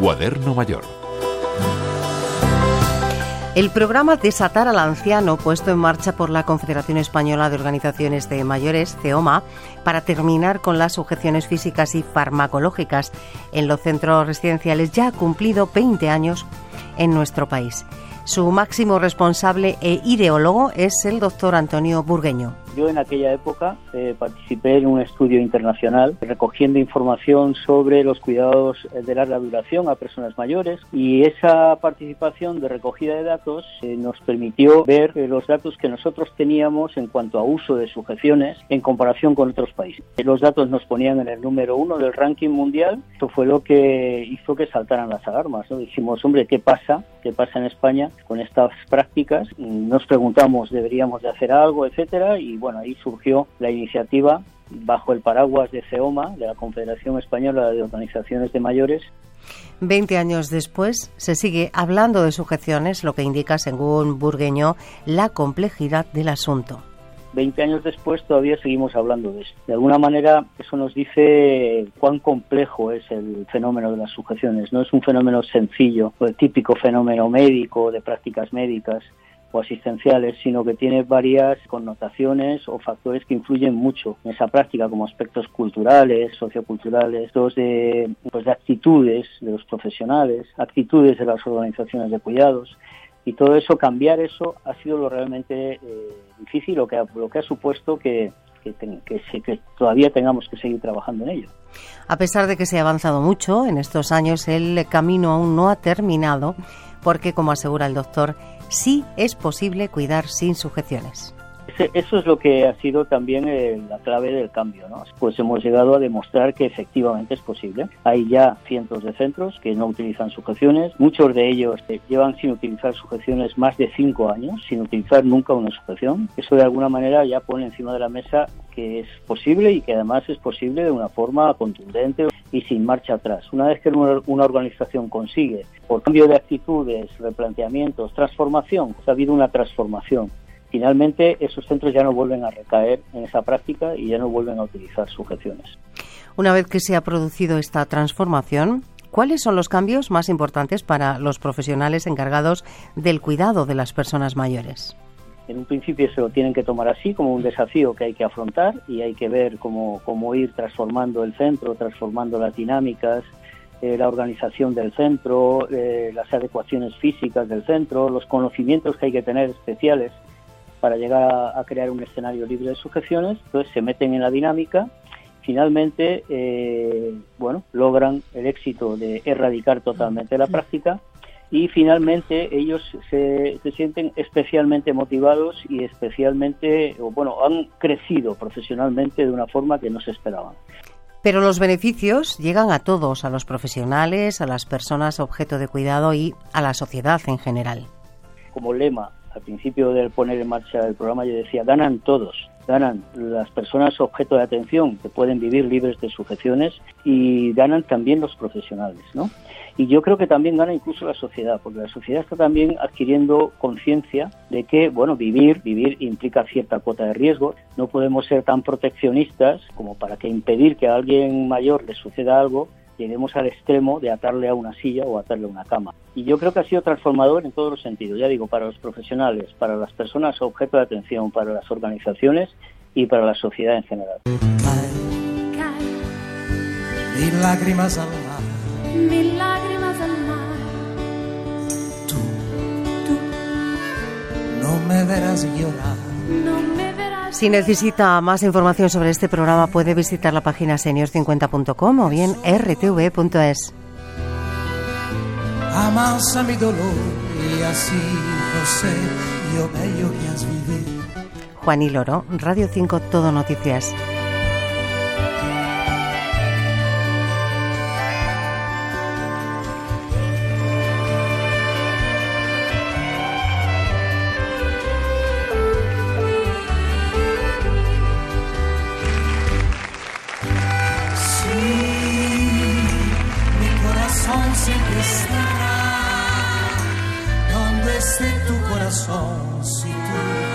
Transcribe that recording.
Cuaderno Mayor. El programa Desatar al Anciano, puesto en marcha por la Confederación Española de Organizaciones de Mayores, CEOMA, para terminar con las sujeciones físicas y farmacológicas en los centros residenciales, ya ha cumplido 20 años en nuestro país. Su máximo responsable e ideólogo es el doctor Antonio Burgueño. Yo en aquella época eh, participé en un estudio internacional recogiendo información sobre los cuidados de larga duración a personas mayores y esa participación de recogida de datos eh, nos permitió ver eh, los datos que nosotros teníamos en cuanto a uso de sujeciones en comparación con otros países. Los datos nos ponían en el número uno del ranking mundial. Eso fue lo que hizo que saltaran las alarmas. ¿no? Dijimos, hombre, ¿qué pasa? ¿Qué pasa en España con estas prácticas? Nos preguntamos, ¿deberíamos de hacer algo, etcétera? Y bueno, ahí surgió la iniciativa bajo el paraguas de CEOMA, de la Confederación Española de Organizaciones de Mayores. Veinte años después se sigue hablando de sujeciones, lo que indica, según Burgueño, la complejidad del asunto. Veinte años después todavía seguimos hablando de esto. De alguna manera eso nos dice cuán complejo es el fenómeno de las sujeciones. No es un fenómeno sencillo, o el típico fenómeno médico de prácticas médicas o asistenciales, sino que tiene varias connotaciones o factores que influyen mucho en esa práctica, como aspectos culturales, socioculturales, de, pues de actitudes de los profesionales, actitudes de las organizaciones de cuidados. Y todo eso, cambiar eso, ha sido lo realmente eh, difícil, lo que ha, lo que ha supuesto que, que, que, que, todavía tengamos que seguir trabajando en ello. A pesar de que se ha avanzado mucho en estos años, el camino aún no ha terminado porque, como asegura el doctor, sí es posible cuidar sin sujeciones. Eso es lo que ha sido también eh, la clave del cambio, ¿no? Pues hemos llegado a demostrar que efectivamente es posible. Hay ya cientos de centros que no utilizan sujeciones, muchos de ellos eh, llevan sin utilizar sujeciones más de cinco años, sin utilizar nunca una sujeción. Eso de alguna manera ya pone encima de la mesa que es posible y que además es posible de una forma contundente y sin marcha atrás. Una vez que una organización consigue, por cambio de actitudes, replanteamientos, transformación, ha habido una transformación finalmente esos centros ya no vuelven a recaer en esa práctica y ya no vuelven a utilizar sujeciones. Una vez que se ha producido esta transformación, ¿cuáles son los cambios más importantes para los profesionales encargados del cuidado de las personas mayores? En un principio se lo tienen que tomar así, como un desafío que hay que afrontar y hay que ver cómo, cómo ir transformando el centro, transformando las dinámicas, eh, la organización del centro, eh, las adecuaciones físicas del centro, los conocimientos que hay que tener especiales para llegar a, crear un escenario libre de sujeciones, entonces se meten en la dinámica, finalmente, eh, bueno, logran el éxito de erradicar totalmente la práctica y finalmente ellos se, se, sienten especialmente motivados y especialmente, bueno, han crecido profesionalmente de una forma que no se esperaban. Pero los beneficios llegan a todos, a los profesionales, a las personas objeto de cuidado y a la sociedad en general. Como lema al principio de poner en marcha el programa yo decía, ganan todos, ganan las personas objeto de atención que pueden vivir libres de sujeciones y ganan también los profesionales, ¿no? Y yo creo que también gana incluso la sociedad, porque la sociedad está también adquiriendo conciencia de que, bueno, vivir, vivir implica cierta cuota de riesgo. No podemos ser tan proteccionistas como para que impedir que a alguien mayor le suceda algo lleguemos al extremo de atarle a una silla o atarle a una cama. Y yo creo que ha sido transformador en todos los sentidos, ya digo, para los profesionales, para las personas objeto de atención, para las organizaciones y para la sociedad en general. Mil lágrimas al mar. Mil lágrimas al mar. Tú, tú, no me verás llorar. No me si necesita más información sobre este programa puede visitar la página senior50.com o bien rtv.es. Amasa mi dolor y así no sé yo bello que has vivido. Juan y Loro, Radio 5 Todo Noticias. Si tú